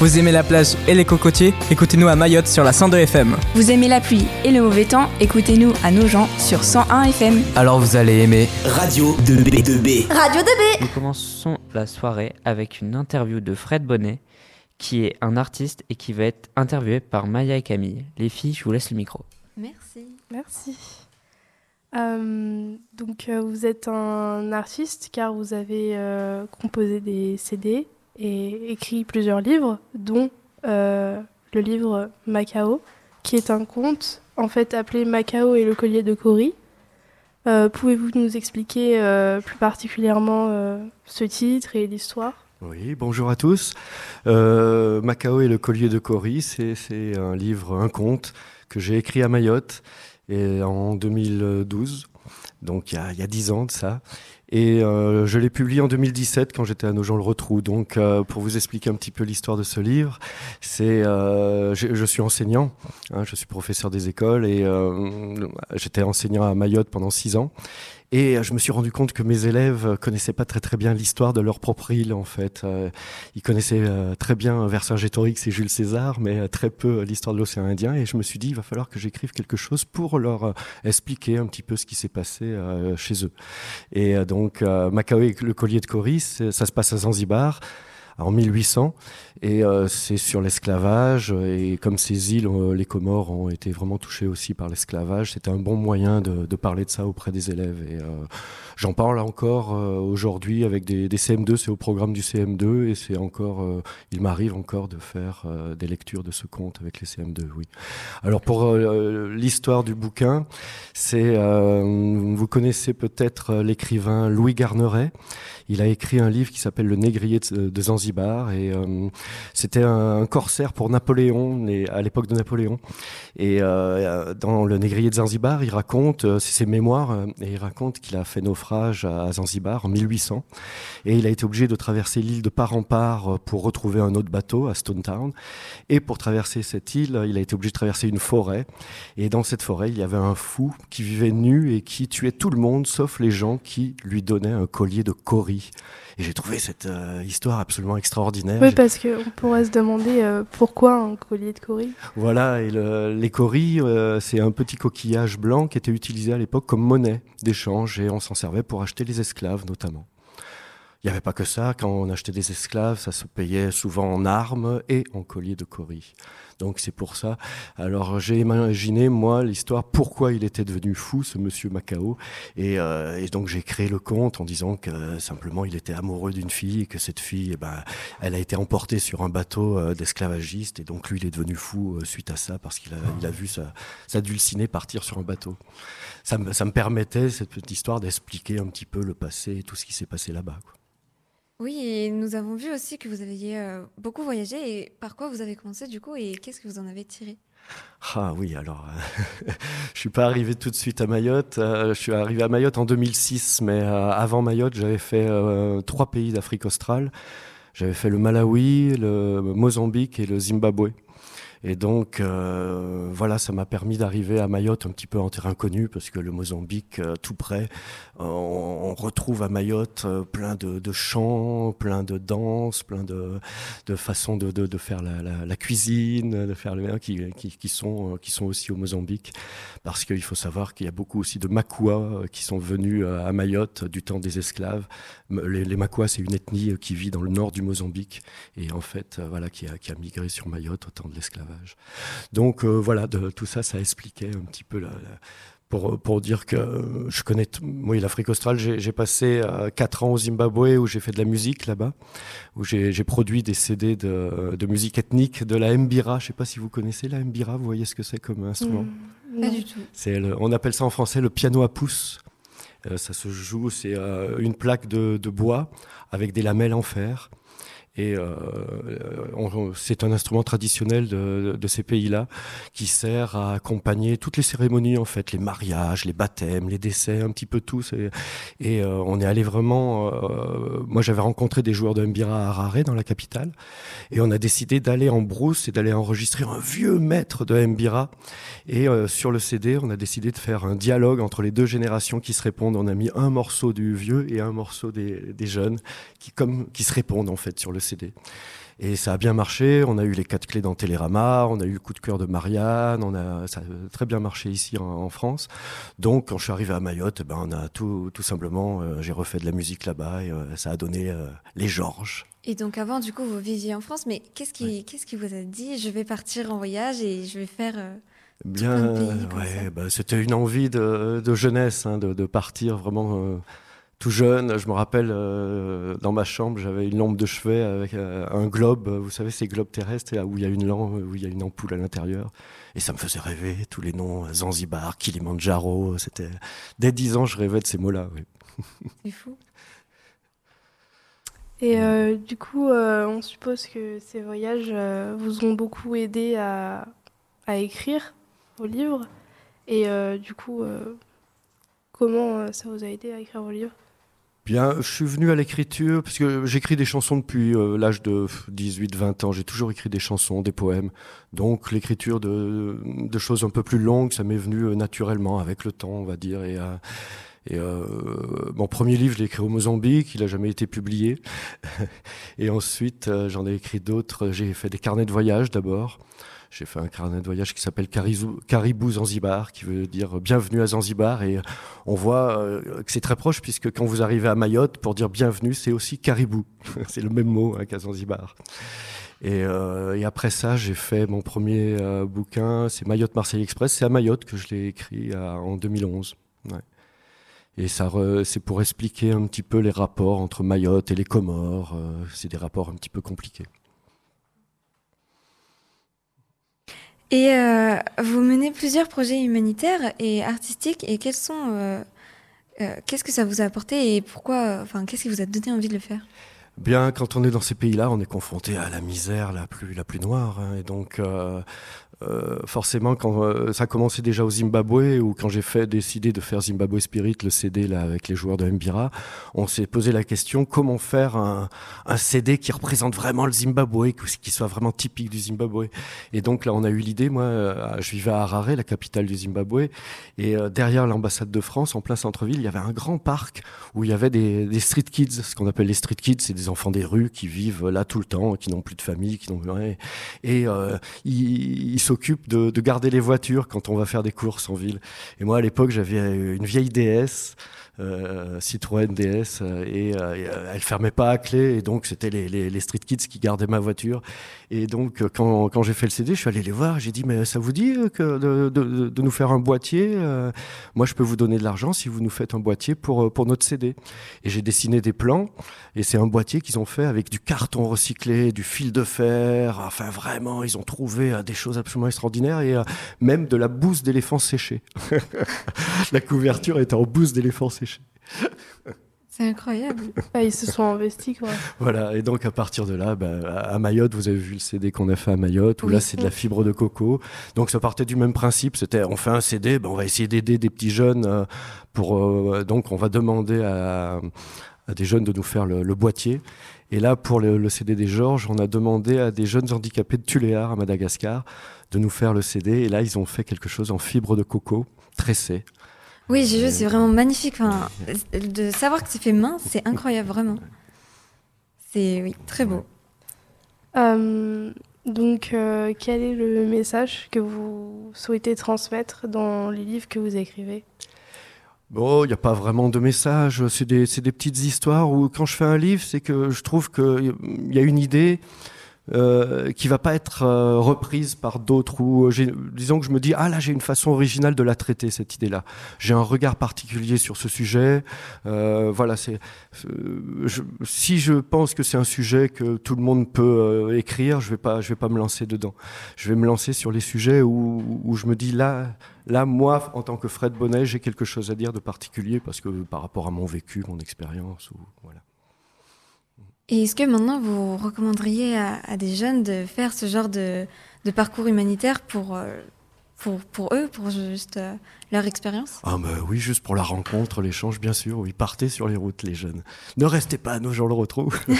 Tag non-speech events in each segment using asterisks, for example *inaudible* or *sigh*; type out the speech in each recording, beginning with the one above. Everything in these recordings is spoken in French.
Vous aimez la plage et les cocotiers Écoutez-nous à Mayotte sur la 102 FM. Vous aimez la pluie et le mauvais temps Écoutez-nous à Nogent sur 101 FM. Alors vous allez aimer Radio 2B2B. Radio 2B Nous commençons la soirée avec une interview de Fred Bonnet, qui est un artiste et qui va être interviewé par Maya et Camille. Les filles, je vous laisse le micro. Merci. Merci. Euh, donc euh, vous êtes un artiste car vous avez euh, composé des CD et écrit plusieurs livres, dont euh, le livre Macao, qui est un conte en fait appelé Macao et le collier de Cory. Euh, Pouvez-vous nous expliquer euh, plus particulièrement ce titre et l'histoire? Oui, bonjour à tous. Macao et le collier de Cory, c'est un livre, un conte que j'ai écrit à Mayotte et en 2012, donc il y a, il y a 10 ans de ça. Et euh, je l'ai publié en 2017 quand j'étais à Nogent-le-Rotrou. Donc, euh, pour vous expliquer un petit peu l'histoire de ce livre, c'est, euh, je, suis enseignant, hein, je suis professeur des écoles et j'étais enseignant à Mayotte pendant six ans. Et euh, je me suis rendu compte que mes élèves connaissaient pas très très bien l'histoire de leur propre île en fait. Euh, ils connaissaient euh, très bien Vercingétorix et Jules César, mais euh, très peu l'histoire de l'océan Indien. Et je me suis dit, il va falloir que j'écrive quelque chose pour leur euh, expliquer un petit peu ce qui s'est passé euh, chez eux. Et euh, donc, euh, Macao et le collier de Coris, ça se passe à Zanzibar en 1800 et euh, c'est sur l'esclavage et comme ces îles, euh, les Comores ont été vraiment touchées aussi par l'esclavage, c'était un bon moyen de, de parler de ça auprès des élèves et euh, j'en parle encore euh, aujourd'hui avec des, des CM2, c'est au programme du CM2 et c'est encore, euh, il m'arrive encore de faire euh, des lectures de ce conte avec les CM2, oui. Alors pour l'histoire du bouquin, c'est, vous connaissez peut-être l'écrivain Louis Garneret. Il a écrit un livre qui s'appelle Le Négrier de, de Zanzibar et c'était un, corsaire pour Napoléon à l'époque de Napoléon. Et euh, dans Le Négrier de Zanzibar, il raconte, euh, c'est ses mémoires, euh, et il raconte qu'il a fait naufrage à Zanzibar en 1800 et il a été obligé de traverser l'île de part en part pour retrouver un autre bateau à Stone Town. Et pour traverser cette île, il a été obligé de traverser une forêt. Et dans cette forêt, il y avait un fou qui vivait nu et qui tuait tout le monde, sauf les gens qui lui donnaient un collier de cori. Et j'ai trouvé cette euh, histoire absolument extraordinaire. Oui, parce qu'on pourrait se demander euh, pourquoi un collier de Cory. Voilà, et le, les coris, euh, c'est un petit coquillage blanc qui était utilisé à l'époque comme monnaie d'échange et on s'en servait pour acheter les esclaves notamment. Il n'y avait pas que ça, quand on achetait des esclaves, ça se payait souvent en armes et en collier de coris. Donc c'est pour ça. Alors j'ai imaginé, moi, l'histoire, pourquoi il était devenu fou, ce monsieur Macao. Et, euh, donc j'ai créé le conte en disant que simplement il était amoureux d'une fille et que cette fille, eh ben, elle a été emportée sur un bateau euh, d'esclavagistes. Et donc lui, il est devenu fou euh, suite à ça parce qu'il a, vu sa, dulcinée partir sur un bateau. Ça me, ça me permettait, cette petite histoire, d'expliquer un petit peu le passé et tout ce qui s'est passé là-bas. quoi. Oui, et nous avons vu aussi que vous aviez euh, beaucoup voyagé. Et par quoi vous avez commencé du coup et qu'est-ce que vous en avez tiré? Ah oui, alors, euh, *laughs* je suis pas arrivé tout de suite à Mayotte. euh, je suis arrivé à Mayotte en 2006, mais avant Mayotte, j'avais fait trois pays d'Afrique australe. J'avais fait le Malawi, le Mozambique et le Zimbabwe. Et donc, euh, voilà, ça m'a permis d'arriver à Mayotte un petit peu en terrain connu, parce que le Mozambique, euh, tout près, euh, on, retrouve à Mayotte plein de, chants, plein de danses, plein de, façons de, faire la, cuisine, de faire le qui, qui, sont qui sont aussi au Mozambique, parce qu'il faut savoir qu'il y a beaucoup aussi de Makua qui sont venus à Mayotte du temps des esclaves. Les, les Makua, c'est une ethnie qui vit dans le nord du Mozambique et en fait, voilà, qui a, qui a migré sur Mayotte au temps de l'esclavage. Donc euh, voilà, de, tout ça, ça expliquait un petit peu la, la- pour, pour dire que euh, je connais, oui, l'Afrique australe, j'ai passé euh, quatre ans au Zimbabwe où j'ai fait de la musique là-bas, où j'ai produit des CD de, de musique ethnique, de la mbira. Je sais pas si vous connaissez la mbira, vous voyez ce que c'est comme instrument? Hmm, Pas du tout. Le- on appelle ça en français le piano à pouce. Euh, ça se joue, c'est euh, une plaque de, de bois avec des lamelles en fer. Et euh, on- c'est un instrument traditionnel de, ces pays-là qui sert à accompagner toutes les cérémonies en fait, les mariages, les baptêmes, les décès, un petit peu tout. Et euh, on est allé vraiment. euh, moi, j'avais rencontré des joueurs de mbira à Harare dans la capitale, et on a décidé d'aller en brousse et d'aller enregistrer un vieux maître de mbira. Et euh, sur le CD, on a décidé de faire un dialogue entre les deux générations qui se répondent. On a mis un morceau du vieux et un morceau des, des jeunes qui, comme, qui se répondent en fait sur le CD. Et ça a bien marché. On a eu les quatre clés dans Télérama, on a eu le coup de cœur de Marianne, on a, ça a très bien marché ici en, en France. Donc, quand je suis arrivé à Mayotte, ben, on a tout, tout simplement, euh, j'ai refait de la musique là-bas et euh, ça a donné euh, les Georges. Et donc avant, du coup, vous viviez en France, mais qu'est-ce qui, qu'est-ce qui vous a dit Je vais partir en voyage et je vais faire. Bien, ouais, bah, c'était une envie de, de jeunesse, hein, de, de partir vraiment tout jeune. Je me rappelle, euh, dans ma chambre, j'avais une lampe de chevet avec euh, un globe, euh, vous savez, ces globes terrestres où il y a une lampe, où il y a une ampoule à l'intérieur. Et ça me faisait rêver, tous les noms, Zanzibar, Kilimandjaro, c'était... Dès 10 ans, je rêvais de ces mots-là. C'est fou. Et du coup, on suppose que ces voyages vous ont beaucoup aidé à, écrire vos livres. Et du coup, comment ça vous a aidé à écrire vos livres? Bien, je suis venu à l'écriture parce que j'écris des chansons depuis euh, l'âge de 18-20 ans. J'ai toujours écrit des chansons, des poèmes. Donc l'écriture de, choses un peu plus longues, ça m'est venu euh, naturellement avec le temps, on va dire. Et, euh, et mon premier livre, je l'ai écrit au Mozambique, il n'a jamais été publié. *laughs* et ensuite, j'en ai écrit d'autres. J'ai fait des carnets de voyage d'abord. J'ai fait un carnet de voyage qui s'appelle Caribou Zanzibar, qui veut dire bienvenue à Zanzibar. Et on voit euh, que c'est très proche, puisque quand vous arrivez à Mayotte, pour dire bienvenue, c'est aussi caribou. *laughs* c'est le même mot hein, qu'à Zanzibar. Et, euh, et après ça, j'ai fait mon premier euh, bouquin, c'est Mayotte Marseille Express. C'est à Mayotte que je l'ai écrit en 2011. Ouais. Et c'est pour expliquer un petit peu les rapports entre Mayotte et les Comores. c'est des rapports un petit peu compliqués. Et euh, vous menez plusieurs projets humanitaires et artistiques. Et quels sont. euh, euh, qu'est-ce que ça vous a apporté et pourquoi. Enfin, qu'est-ce qui vous a donné envie de le faire? Bien, quand on est dans ces pays-là, on est confronté à la misère la plus, la plus noire. hein. et donc, euh, euh, forcément, quand euh, ça a commencé déjà au Zimbabwe, ou quand j'ai fait décidé de faire Zimbabwe Spirit, le CD là avec les joueurs de Mbira, on s'est posé la question comment faire un, CD qui représente vraiment le Zimbabwe, qui soit vraiment typique du Zimbabwe. Et donc là, on a eu l'idée. Moi, je vivais à Harare, la capitale du Zimbabwe, et derrière l'ambassade de France, en plein centre-ville, il y avait un grand parc où il y avait des, des street kids, ce qu'on appelle les street kids, c'est des enfants des rues qui vivent là tout le temps, qui n'ont plus de famille, qui n'ont rien. Et euh, ils, s'occupent de, de garder les voitures quand on va faire des courses en ville. Et moi, à l'époque, j'avais une vieille DS. Euh, Citroën DS euh, et, euh, elle fermait pas à clé et donc c'était les, street kids qui gardaient ma voiture et donc quand, j'ai fait le CD je suis allé les voir j'ai dit mais ça vous dit de, nous faire un boîtier moi je peux vous donner de l'argent si vous nous faites un boîtier pour, pour notre CD et j'ai dessiné des plans et c'est un boîtier qu'ils ont fait avec du carton recyclé, du fil de fer. Enfin, vraiment, ils ont trouvé des choses absolument extraordinaires et même de la bouse d'éléphant séché. *laughs* la couverture est en bouse d'éléphant séché. C'est incroyable. Ah, Ils se sont investis, quoi. Voilà, et donc à partir de là, bah, à Mayotte, vous avez vu le CD qu'on a fait à Mayotte, où Oui. là c'est de la fibre de coco. Donc ça partait du même principe, c'était on fait un CD, bah, on va essayer d'aider des petits jeunes euh, pour euh, donc on va demander à, à des jeunes de nous faire le, le boîtier. Et là pour le, le CD des Georges, on a demandé à des jeunes handicapés de Tuléar à Madagascar de nous faire le CD. Et là ils ont fait quelque chose en fibre de coco tressé. Oui, c'est vraiment magnifique. Enfin, de savoir que c'est fait main, c'est *laughs* incroyable, vraiment. C'est oui, très beau. Euh, donc, euh, quel est le message que vous souhaitez transmettre dans les livres que vous écrivez? Bon, il n'y a pas vraiment de message, c'est des, c'est des petites histoires où quand je fais un livre, c'est que je trouve qu'il y a une idée euh, qui va pas être euh, reprise par d'autres ou j'ai- disons que je me dis ah là j'ai une façon originale de la traiter cette idée-là. J'ai un regard particulier sur ce sujet. Euh, voilà, c'est euh, si je pense que c'est un sujet que tout le monde peut euh, écrire, je vais pas je vais pas me lancer dedans. Je vais me lancer sur les sujets où, où je me dis là Là, moi, en tant que Fred Bonnet, j'ai quelque chose à dire de particulier parce que par rapport à mon vécu, mon expérience, ou voilà. Et est-ce que maintenant vous recommanderiez à, des jeunes de faire ce genre de, de parcours humanitaire pour, euh, pour eux, pour juste euh, leur expérience? Ah bah oui, juste pour la rencontre, l'échange, bien sûr. Oui, partez sur les routes, les jeunes. Ne restez pas nos gens le retrouvent. *laughs*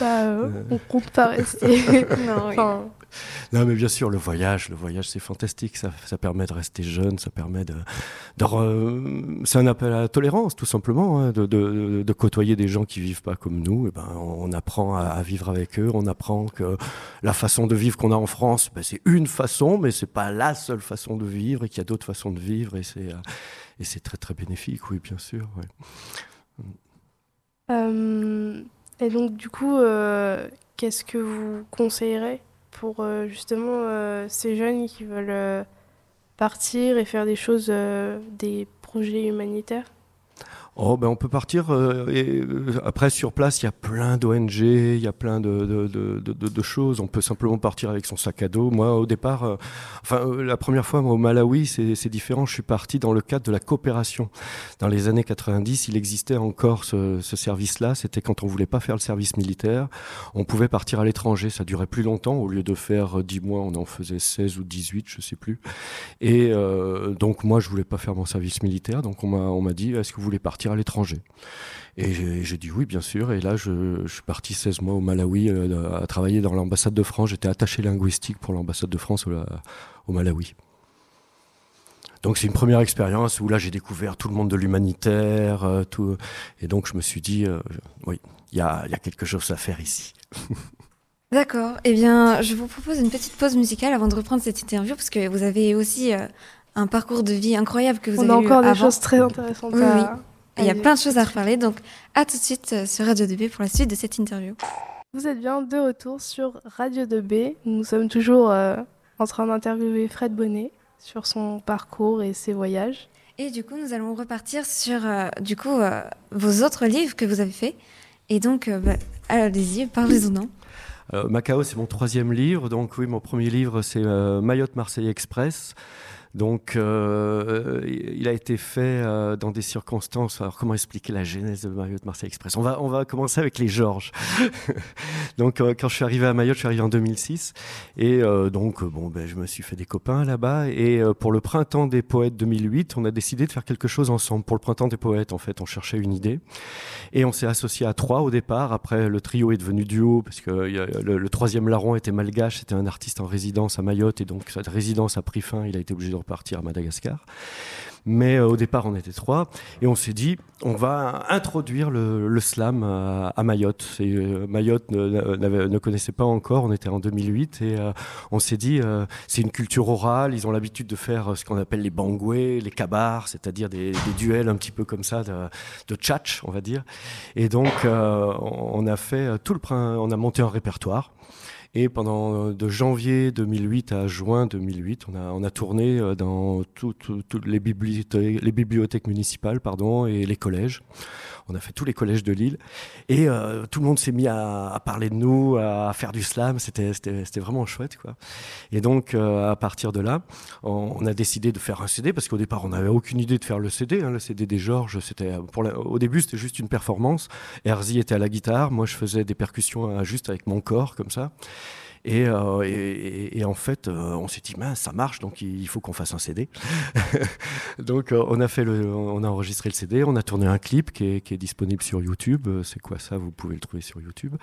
Bah, euh, on compte pas rester. *laughs* Non, oui. Enfin, non, mais bien sûr, le voyage, le voyage, c'est fantastique. Ça, ça, permet de rester jeune, ça permet de. de c'est un appel à la tolérance, tout simplement, hein, de, de, de, côtoyer des gens qui vivent pas comme nous. Et ben, on apprend à, à, vivre avec eux. On apprend que la façon de vivre qu'on a en France, ben, c'est une façon, mais c'est pas la seule façon de vivre, et qu'il y a d'autres façons de vivre, et c'est et c'est très très bénéfique, oui, bien sûr. Euh, et donc, du coup, euh, qu'est-ce que vous conseillerez pour euh, justement euh, ces jeunes qui veulent euh, partir et faire des choses, euh, des projets humanitaires? Oh, ben on peut partir. Euh, et, euh, après, sur place, il y a plein d'ONG, il y a plein de, choses. On peut simplement partir avec son sac à dos. Moi, au départ, euh, enfin, la première fois, moi, au Malawi, c'est différent. Je suis parti dans le cadre de la coopération. Dans les années 90, il existait encore ce, ce service-là. C'était quand on voulait pas faire le service militaire. On pouvait partir à l'étranger. Ça durait plus longtemps. Au lieu de faire 10 mois, on en faisait 16 ou 18, je sais plus. Et donc, moi, je voulais pas faire mon service militaire. Donc, on m'a dit, est-ce que vous voulez partir à l'étranger. Et j'ai dit oui, bien sûr. Et là, je, je, suis parti 16 mois au Malawi euh, à travailler dans l'ambassade de France. J'étais attaché linguistique pour l'ambassade de France au, au Malawi. Donc c'est une première expérience où là j'ai découvert tout le monde de l'humanitaire, euh, tout, et donc je me suis dit euh, oui, il y a, y a, quelque chose à faire ici. *laughs* D'accord. Eh bien, je vous propose une petite pause musicale avant de reprendre cette interview parce que vous avez aussi euh, un parcours de vie incroyable que vous On avez a encore eu des avant. choses très intéressantes Oui, à, oui. Il y a plein de choses à reparler, donc à tout de suite euh, sur Radio 2B pour la suite de cette interview. Vous êtes bien de retour sur Radio 2B. Nous sommes toujours euh, en train d'interviewer Fred Bonnet sur son parcours et ses voyages. Et du coup, nous allons repartir sur euh, du coup euh, vos autres livres que vous avez faits. Et donc, euh, bah, allez-y, parlez-en. Euh, Macao, c'est mon troisième livre. Donc oui, mon premier livre, c'est euh, Mayotte Marseille Express. Donc, euh, il a été fait euh, dans des circonstances. Alors, comment expliquer la genèse de Mayotte Marseille Express? On va, on va commencer avec les Georges. *laughs* donc, euh, quand je suis arrivé à Mayotte, je suis arrivé en 2006, et donc, bon, ben, je me suis fait des copains là-bas. Et pour le printemps des poètes 2008, on a décidé de faire quelque chose ensemble. Pour le printemps des poètes, en fait, on cherchait une idée, et on s'est associé à trois au départ. Après, le trio est devenu duo parce que le, troisième larron était malgache, c'était un artiste en résidence à Mayotte, et donc cette résidence a pris fin. Il a été obligé de repartir à Madagascar. Mais euh, au départ, on était trois et on s'est dit, on va introduire le, slam à, à Mayotte. Euh, Mayotte ne, connaissait pas encore, on était en 2008 et euh, on s'est dit, euh, c'est une culture orale, ils ont l'habitude de faire ce qu'on appelle les bangoués, les kabars, c'est-à-dire des, duels un petit peu comme ça de, de tchatch, on va dire. Et donc, euh, on a fait tout le on a monté un répertoire. Et pendant de janvier 2008 à juin 2008, on a, on a tourné dans toutes tout, tout les, bibliothèques, les bibliothèques municipales pardon, et les collèges. On a fait tous les collèges de Lille. Et euh, tout le monde s'est mis à, à, parler de nous, à faire du slam. C'était vraiment chouette. Quoi. Et donc, euh, à partir de là, on, on, a décidé de faire un CD parce qu'au départ, on n'avait aucune idée de faire le CD. Hein, le CD des Georges, c'était au début, c'était juste une performance. Herzi était à la guitare. Moi, je faisais des percussions juste avec mon corps, comme ça. Et, euh, et, en fait, euh, on s'est dit, mince, ça marche, donc il faut qu'on fasse un CD. *laughs* donc euh, on a enregistré le CD, on a tourné un clip qui est, disponible sur YouTube. C'est quoi ça? Vous pouvez le trouver sur YouTube.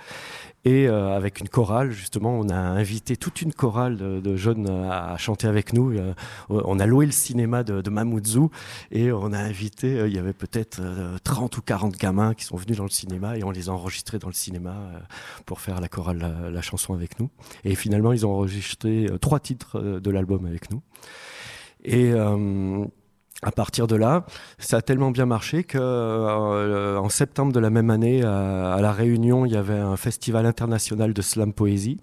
Et avec une chorale, justement, on a invité toute une chorale de, jeunes à, chanter avec nous. On a loué le cinéma de, de Mamoudzou et on a invité, il y avait peut-être 30 ou 40 gamins qui sont venus dans le cinéma et on les a enregistrés dans le cinéma pour faire la chorale, la chanson avec nous. Et finalement, ils ont enregistré euh, trois titres euh, de l'album avec nous. Et euh, à partir de là, ça a tellement bien marché que euh, en septembre de la même année, à, La Réunion, il y avait un festival international de slam poésie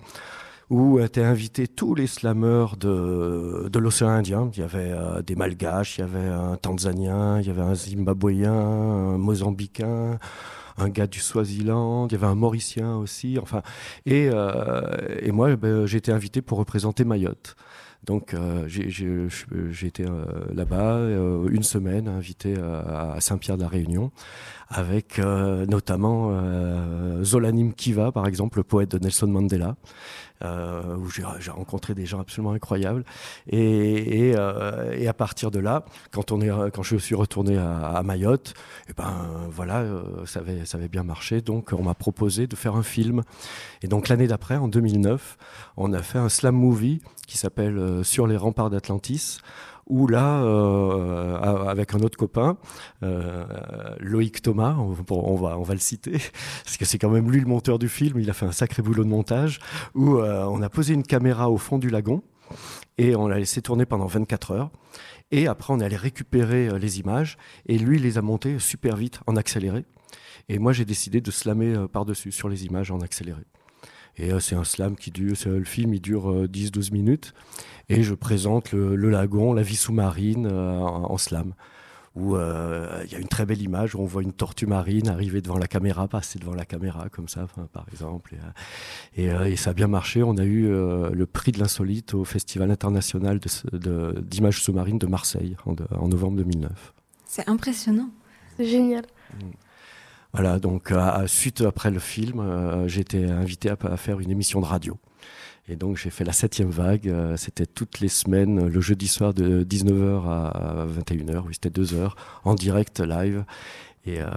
où étaient invités tous les slameurs de, l'océan Indien. Il y avait des Malgaches, il y avait un Tanzanien, il y avait un Zimbabwéen, un Mozambicain un gars du Swaziland, il y avait un Mauricien aussi, enfin, et, euh, et moi, ben, j'ai été invité pour représenter Mayotte. Donc euh, j'ai- été euh, là-bas euh, une semaine, invité à Saint-Pierre de la Réunion, avec notamment Zolanim Kiva, par exemple, le poète de Nelson Mandela, euh, où j'ai rencontré des gens absolument incroyables. Et, euh, à partir de là, quand, je suis retourné à, Mayotte, et ben voilà, euh, ça, avait, bien marché. Donc on m'a proposé de faire un film. Et donc l'année d'après, en 2009, on a fait un slam movie qui s'appelle Sur les remparts d'Atlantis où là, euh, avec un autre copain, euh, Loïc Thomas, on, on, va, on va le citer, *laughs* parce que c'est quand même lui le monteur du film, il a fait un sacré boulot de montage, où euh, on a posé une caméra au fond du lagon, et on l'a laissé tourner pendant 24 heures. Et après, on est allé récupérer euh, les images, et lui, il les a montées super vite, en accéléré. Et moi, j'ai décidé de slammer euh, par-dessus, sur les images, en accéléré. Et euh, c'est un slam qui dure, le film, il dure euh, 10-12 minutes. Et je présente le, le lagon, la vie sous-marine euh, en, en, slam. Où euh, il y a une très belle image où on voit une tortue marine arriver devant la caméra, passer devant la caméra, comme ça, par exemple. Et, et, euh, et, ça a bien marché. On a eu euh, le prix de l'insolite au Festival international d'images sous-marines de Marseille en, de, en novembre 2009. C'est impressionnant. C'est génial. Voilà, donc à, suite après le film, euh, j'ai invité à, faire une émission de radio. Et donc j'ai fait la septième vague. Euh, c'était toutes les semaines, le jeudi soir de 19h à 21h, oui c'était deux heures, en direct live. Et euh, euh,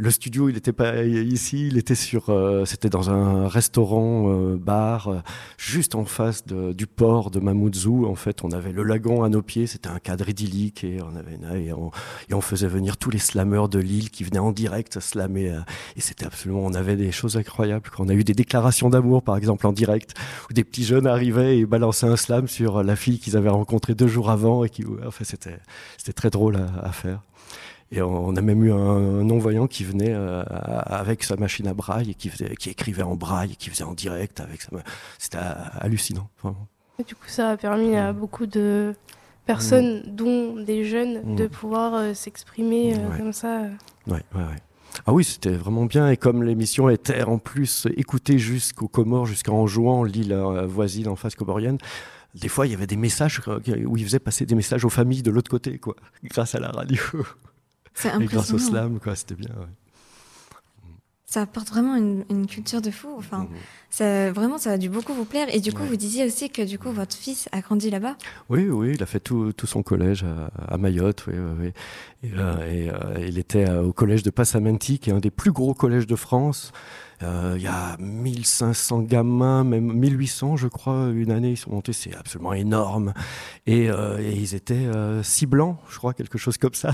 le studio, il n'était pas ici, il était sur, euh, c'était dans un restaurant euh, bar juste en face du port de Mamoudzou. En fait, on avait le lagon à nos pieds, c'était un cadre idyllique et on avait et on, faisait venir tous les slameurs de l'île qui venaient en direct slammer. euh, et c'était absolument, on avait des choses incroyables. On a eu des déclarations d'amour, par exemple, en direct, où des petits jeunes arrivaient et balançaient un slam sur la fille qu'ils avaient rencontrée deux jours avant et qui, enfin, c'était, c'était très drôle à faire. Et on a même eu un, non-voyant qui venait euh, avec sa machine à braille et qui, faisait, qui écrivait en braille et qui faisait en direct avec sa... C'était hallucinant. Vraiment. Et du coup, ça a permis à beaucoup de personnes, mmh. dont des jeunes, mmh. de pouvoir euh, s'exprimer euh, ouais. comme ça. Ouais, ouais, ouais. Ah oui, c'était vraiment bien. Et comme l'émission était en plus écoutée jusqu'aux Comores, jusqu'en jouant l'île euh, voisine en face comorienne, des fois, il y avait des messages où ils faisaient passer des messages aux familles de l'autre côté, quoi, *laughs* grâce à la radio. C'est Et grâce au slam, quoi, c'était bien. Ouais. Ça apporte vraiment une, une, culture de fou. Enfin, mmh. ça, vraiment, ça a dû beaucoup vous plaire. Et du coup, ouais. vous disiez aussi que du coup, votre fils a grandi là-bas. Oui, oui, il a fait tout, tout son collège à, à Mayotte. Oui, oui, oui. Et, euh, et euh, il était au collège de Passamenti, qui est un des plus gros collèges de France. Euh, il y a 1500 gamins, même 1800, je crois, une année, ils sont montés, c'est absolument énorme. Et, euh, ils étaient euh, six blancs, je crois, quelque chose comme ça.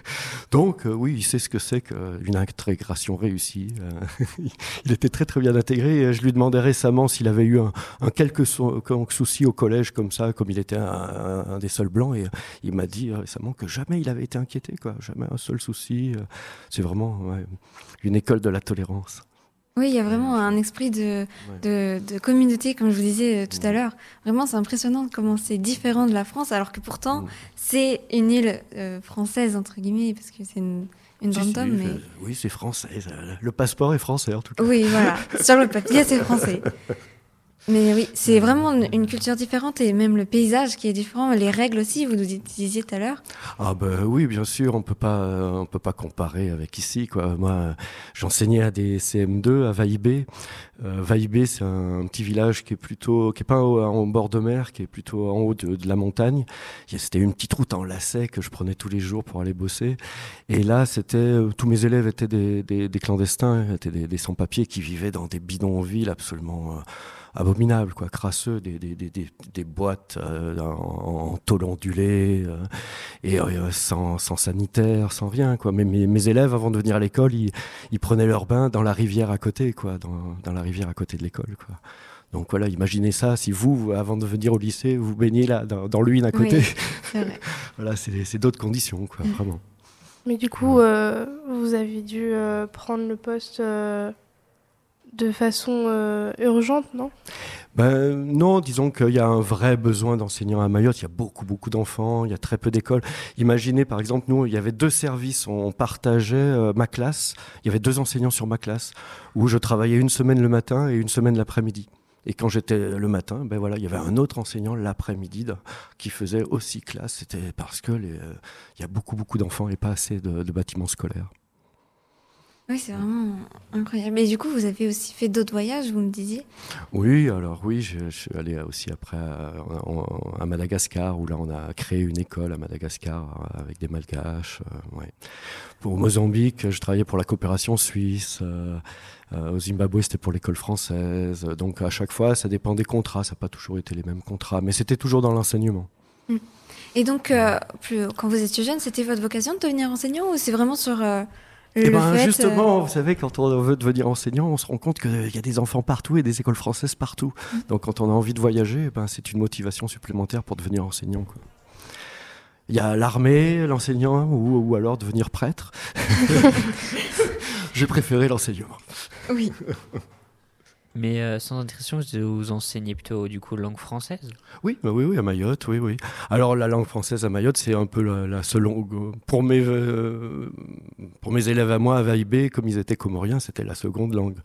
*laughs* Donc, euh, oui, il sait ce que c'est qu'une intégration réussie. Euh, *laughs* il était très, très bien intégré. Je lui demandais récemment s'il avait eu un, un quelque souci au collège comme ça, comme il était un, des seuls blancs. Et il m'a dit récemment que jamais il avait été inquiété, quoi. Jamais un seul souci. C'est vraiment une école de la tolérance. Oui, il y a vraiment un esprit de, de, de communauté, comme je vous disais tout à l'heure. Vraiment, c'est impressionnant comment c'est différent de la France, alors que pourtant, c'est une île euh, française, entre guillemets, parce que c'est une, une si, mais... Oui, c'est français. Le passeport est français, en tout cas. Oui, voilà. *laughs* Sur le papier, c'est français. *laughs* Mais oui, c'est vraiment une culture différente et même le paysage qui est différent, les règles aussi, vous nous disiez tout à l'heure. Ah ben oui, bien sûr, on peut pas, on peut pas comparer avec ici quoi. Moi, j'enseignais à des CM2 à Vaïbé. Euh, c'est un petit village qui est plutôt, qui est pas en, bord de mer, qui est plutôt en haut de, la montagne. C'était une petite route en lacet que je prenais tous les jours pour aller bosser. Et là, c'était tous mes élèves étaient des, des, des clandestins, étaient des, des sans-papiers qui vivaient dans des bidonvilles absolument euh, abominables, quoi, crasseux, des, des, des, des boîtes euh, en, en, tôle ondulée euh, et euh, sans, sans, sanitaire, sans rien, quoi. Mais mes, mes élèves, avant de venir à l'école, ils, ils, prenaient leur bain dans la rivière à côté, quoi, dans, dans la rivière à côté de l'école, quoi. Donc voilà, imaginez ça, si vous, avant de venir au lycée, vous baignez là, dans, dans l'huile à côté. Oui, *laughs* voilà, c'est d'autres conditions, quoi, mmh. vraiment. Mais du coup, vous avez dû prendre le poste de façon euh, urgente, non? Ben, Non, disons qu'il y a un vrai besoin d'enseignants à Mayotte. Il y a beaucoup, beaucoup d'enfants, il y a très peu d'écoles. Imaginez, par exemple, nous, il y avait deux services, on partageait euh, ma classe. Il y avait deux enseignants sur ma classe, où je travaillais une semaine le matin et une semaine l'après-midi. Et quand j'étais le matin, ben voilà, il y avait un autre enseignant l'après-midi qui faisait aussi classe. C'était parce que euh, il y a beaucoup beaucoup d'enfants et pas assez de bâtiments scolaires. Oui, c'est vraiment incroyable. Et du coup, vous avez aussi fait d'autres voyages, vous me disiez? Oui, alors oui, je, je suis allé aussi après à, en- à Madagascar où là on a créé une école à Madagascar euh, avec des Malgaches. euh, ouais. Pour Mozambique, je travaillais pour la coopération suisse. euh, euh, au Zimbabwe, c'était pour l'école française. Donc à chaque fois, ça dépend des contrats. Ça n'a pas toujours été les mêmes contrats, mais c'était toujours dans l'enseignement. Et donc, euh, plus, quand vous étiez jeune, c'était votre vocation de devenir enseignant ou c'est vraiment sur euh, Eh ben, fait, euh, justement, vous savez, quand on veut devenir enseignant, on se rend compte qu'il y a des enfants partout et des écoles françaises partout. Donc, quand on a envie de voyager, eh ben, c'est une motivation supplémentaire pour devenir enseignant. quoi. Il y a l'armée, l'enseignant, ou, ou alors devenir prêtre. *laughs* *laughs* J'ai préféré l'enseignement. Oui. *laughs* Mais euh, sans indiscrétion, vous enseignez plutôt du coup langue française? Oui, bah oui, oui, à Mayotte, oui, oui. Alors la langue française à Mayotte, c'est un peu la, la seule langue pour mes euh, pour mes élèves à moi à Vaïbé, comme ils étaient comoriens, c'était la seconde langue.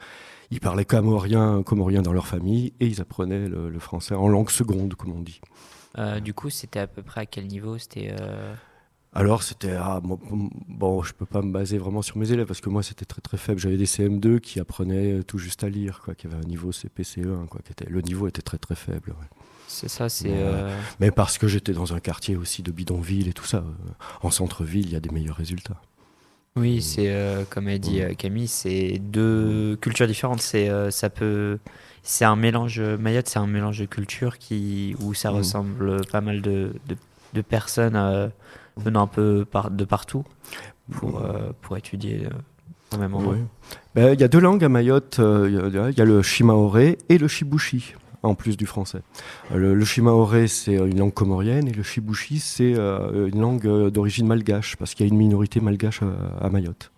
Ils parlaient comorien, comorien dans leur famille et ils apprenaient le, le français en langue seconde, comme on dit. Euh, Du coup, c'était à peu près à quel niveau? C'était euh, Alors c'était ah, bon, bon, je peux pas me baser vraiment sur mes élèves parce que moi c'était très très faible. J'avais des CM2 qui apprenaient tout juste à lire, quoi, qui avaient un niveau CPCE1, quoi, qui était le niveau était très très faible. ouais. c'est ça, c'est Ouais. euh, Mais parce que j'étais dans un quartier aussi de bidonville et tout ça. euh, En centre-ville, il y a des meilleurs résultats. oui, c'est euh, comme a dit Mm. euh, Camille, c'est deux cultures différentes. C'est euh, ça peut, c'est un mélange. Mayotte, c'est un mélange de cultures qui où ça Mm. ressemble pas mal de, de, de personnes euh, venant un peu par, de partout pour euh, pour étudier euh, au même endroit. Ben, Il y a deux langues à Mayotte. euh, Il y a- il y, a le shimaoré et le shibushi, en plus du français. Le, le shimaoré, c'est une langue comorienne, et le shibushi, c'est euh, une langue d'origine malgache, parce qu'il y a une minorité malgache à, à Mayotte.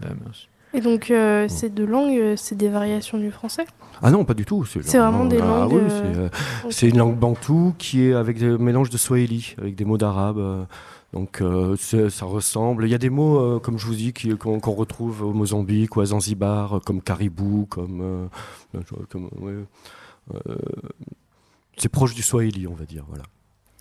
Bah, merci. Et donc, euh, ces deux langues, euh, c'est des variations du français Ah non, pas du tout. C'est vraiment des ah langues, oui, euh, c'est, euh. C'est une langue bantoue qui est avec des mélanges de swahili, avec des mots d'arabe. Donc c'est- ça ressemble. Il y a des mots, comme je vous dis, qu'on retrouve au Mozambique ou à Zanzibar, comme caribou, comme. ouais, c'est proche du swahili, on va dire. Voilà.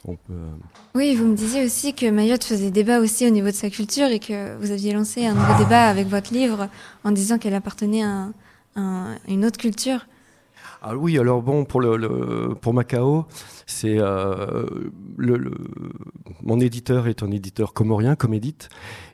On peut, euh, Oui, vous me disiez aussi que Mayotte faisait débat aussi au niveau de sa culture et que vous aviez lancé un nouveau débat avec votre livre en disant qu'elle appartenait à, un- un- une autre culture. Ah oui, alors bon, pour, le, le- pour Macao, c'est euh, le, le- mon éditeur est un éditeur comorien, Comédite,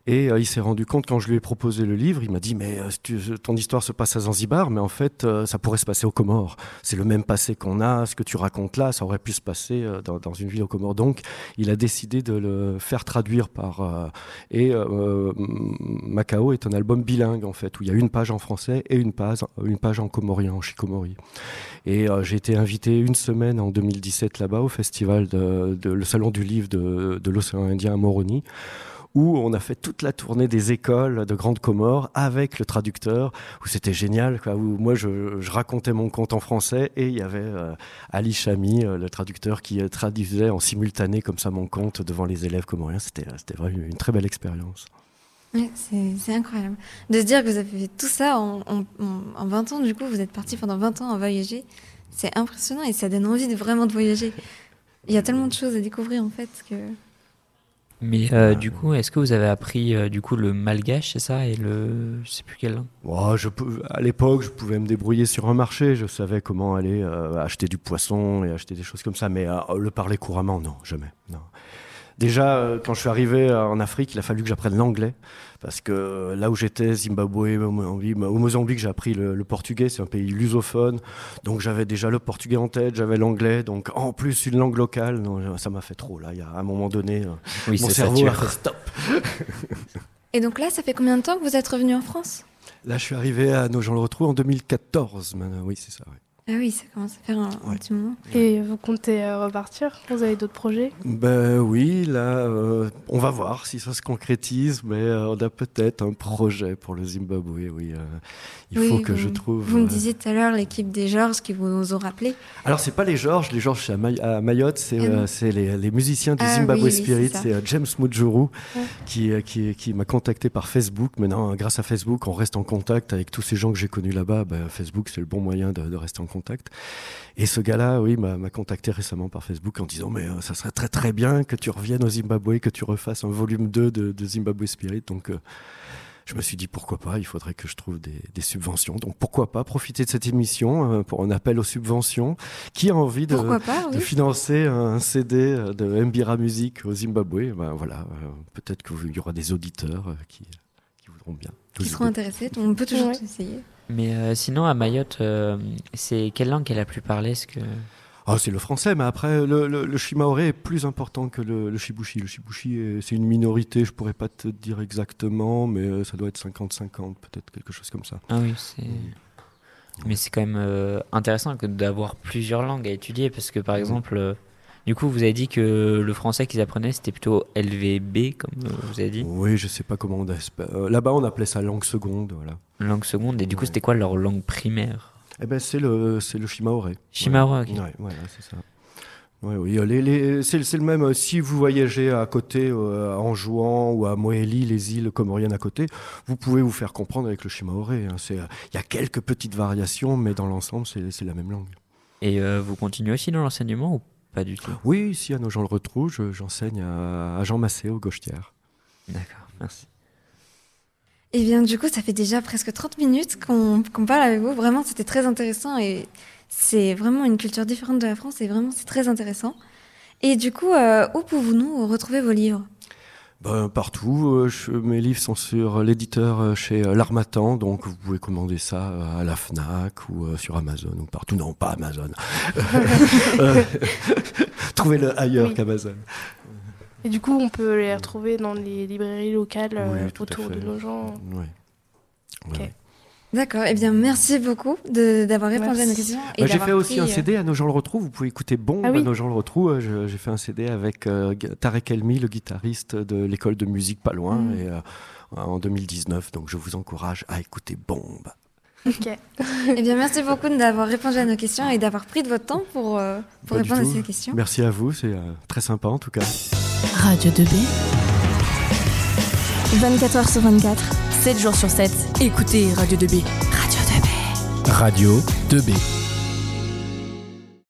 et euh, il s'est rendu compte quand je lui ai proposé le livre, il m'a dit mais euh, tu- ton histoire se passe à Zanzibar, mais en fait euh, ça pourrait se passer aux Comores. C'est le même passé qu'on a, ce que tu racontes là, ça aurait pu se passer euh, dans, une ville aux Comores. Donc il a décidé de le faire traduire par euh, et euh, Macao est un album bilingue en fait où il y a une page en français et une page une page en comorien, en shikomori. Et euh, j'ai été invité une semaine en 2017 là-bas au festival de, de- le salon du livre de, de l'océan Indien à Moroni où on a fait toute la tournée des écoles de Grande Comore avec le traducteur, où c'était génial, où moi je, racontais mon conte en français et il y avait euh, Ali Chami, euh, le traducteur, qui euh, traduisait en simultané comme ça mon conte devant les élèves comoriens. C'était vraiment une très belle expérience. C'est incroyable. De se dire que vous avez fait tout ça en 20 ans, du coup, vous êtes parti pendant 20 ans à voyager. C'est impressionnant et ça donne envie de vraiment de voyager. Il y a tellement de choses à découvrir en fait que. Mais euh, du coup, est-ce que vous avez appris euh, du coup le malgache, c'est ça, et le, je sais plus quelle langue. Oh, je peux- à l'époque, je pouvais me débrouiller sur un marché. Je savais comment aller euh, acheter du poisson et acheter des choses comme ça. Mais le parler couramment, non, jamais. Non. Déjà, euh, quand je suis arrivé euh, en Afrique, il a fallu que j'apprenne l'anglais. Parce que euh, là où j'étais, Zimbabwe, au Mozambique, au Mozambique, j'ai appris le, le portugais. C'est un pays lusophone. Donc j'avais déjà le portugais en tête, j'avais l'anglais. Donc en plus, une langue locale. Non, ça m'a fait trop. Là, il y a à un moment donné, Oui, mon cerveau a fait stop. *laughs* Et donc là, ça fait combien de temps que vous êtes revenu en France? Là, je suis arrivé à Nogent-le-Rotrou en 2014. maintenant. Oui, c'est ça. ouais. Ah oui, ça commence à faire un, Ouais. petit moment. Et vous comptez euh, repartir Vous avez d'autres projets? Ben oui, là, euh, on va voir si ça se concrétise, mais euh, on a peut-être un projet pour le Zimbabwe, oui. euh, il Oui, faut que vous- je trouve... Vous me disiez tout à l'heure l'équipe des Georges qui vous ont rappelé. Alors, c'est pas les Georges, les Georges c'est à, May- à Mayotte, c'est Ah euh, les, les musiciens du Ah Zimbabwe oui, Spirit, c'est James Mujuru Ouais. qui, euh, qui, qui m'a contacté par Facebook. Maintenant, grâce à Facebook, on reste en contact avec tous ces gens que j'ai connus là-bas. Ben, Facebook, c'est le bon moyen de, de rester en contact. Et ce gars-là, oui, m'a contacté récemment par Facebook en disant Mais euh, ça serait très très bien que tu reviennes au Zimbabwe, que tu refasses un volume 2 de, de Zimbabwe Spirit. Donc, euh, je me suis dit pourquoi pas, il faudrait que je trouve des, des subventions. Donc, pourquoi pas profiter de cette émission euh, pour un appel aux subventions. Qui a envie de, financer un CD de Mbira Music au Zimbabwe, ben voilà, euh, peut-être qu'il y aura des auditeurs euh, qui, qui voudront bien. Qui seront intéressés. On peut toujours Ouais. essayer. Mais euh, sinon, à Mayotte, euh, c'est quelle langue est la plus parlée Est-ce que... Ah, c'est le français, mais après, le, le, le Shimaoré est plus important que le, le Shibushi. Le Shibushi, est- c'est une minorité, je pourrais pas te dire exactement, mais euh, ça doit être 50-50, peut-être quelque chose comme ça. Ah oui, c'est... Mais c'est quand même euh, intéressant d'avoir plusieurs langues à étudier parce que par exemple, du coup, vous avez dit que le français qu'ils apprenaient c'était plutôt LVB, comme euh, vous avez dit, Oui, je sais pas comment on euh, Là-bas, on appelait ça langue seconde, voilà. langue seconde, et du coup, Ouais. c'était quoi leur langue primaire? Eh ben, c'est le, c'est le Shimaoré. Shimaoré, ok. Ouais, voilà, c'est ça. Ouais, oui, les, les- c'est, le même. euh, Si vous voyagez à côté, euh, en jouant ou à Moélie, les îles comoriennes à côté, vous pouvez vous faire comprendre avec le Shimaoré. hein. Euh, Il y a quelques petites variations, mais dans l'ensemble, c'est, c'est la même langue. Et euh, vous continuez aussi dans l'enseignement ou pas du tout Oui, ici à nos gens le retrouvent, je- j'enseigne à, à Jean Massé au Gauchetière. D'accord, merci. Eh bien, du coup, ça fait déjà presque 30 minutes qu'on qu'on parle avec vous. Vraiment, c'était très intéressant et c'est vraiment une culture différente de la France et vraiment, c'est très intéressant. Et du coup, euh, où pouvons-nous retrouver vos livres? Ben, partout, euh, je- mes livres sont sur l'éditeur euh, chez euh, L'Armatan, donc vous pouvez commander ça à la FNAC ou sur Amazon ou partout. Non, pas Amazon. *laughs* *laughs* *laughs* Trouvez-le ailleurs Oui. qu'Amazon. Et du coup, on peut les retrouver dans les librairies locales Oui, autour de nos gens. Ouais. Ok. D'accord. Eh bien, merci beaucoup de- d'avoir répondu à nos questions. et Bah, j'ai fait aussi pris, un euh, CD à nos gens le retrouvent. Vous pouvez écouter Bon Ah oui. à nos gens le retrouvent. Euh, J'ai fait un CD avec euh, Tarek Elmi, le guitariste de l'école de musique pas loin, Mm. et, euh, en 2019. Donc je vous encourage à écouter Bombe. Ok. *laughs* Eh bien, merci beaucoup d'avoir répondu à nos questions et d'avoir pris de votre temps pour, euh, pour Pas répondre à ces questions. Merci à vous, c'est euh, très sympa en tout cas. Radio 2B, 24h sur 24. 7 jours sur 7. Écoutez Radio 2B. Radio 2B. Radio 2B.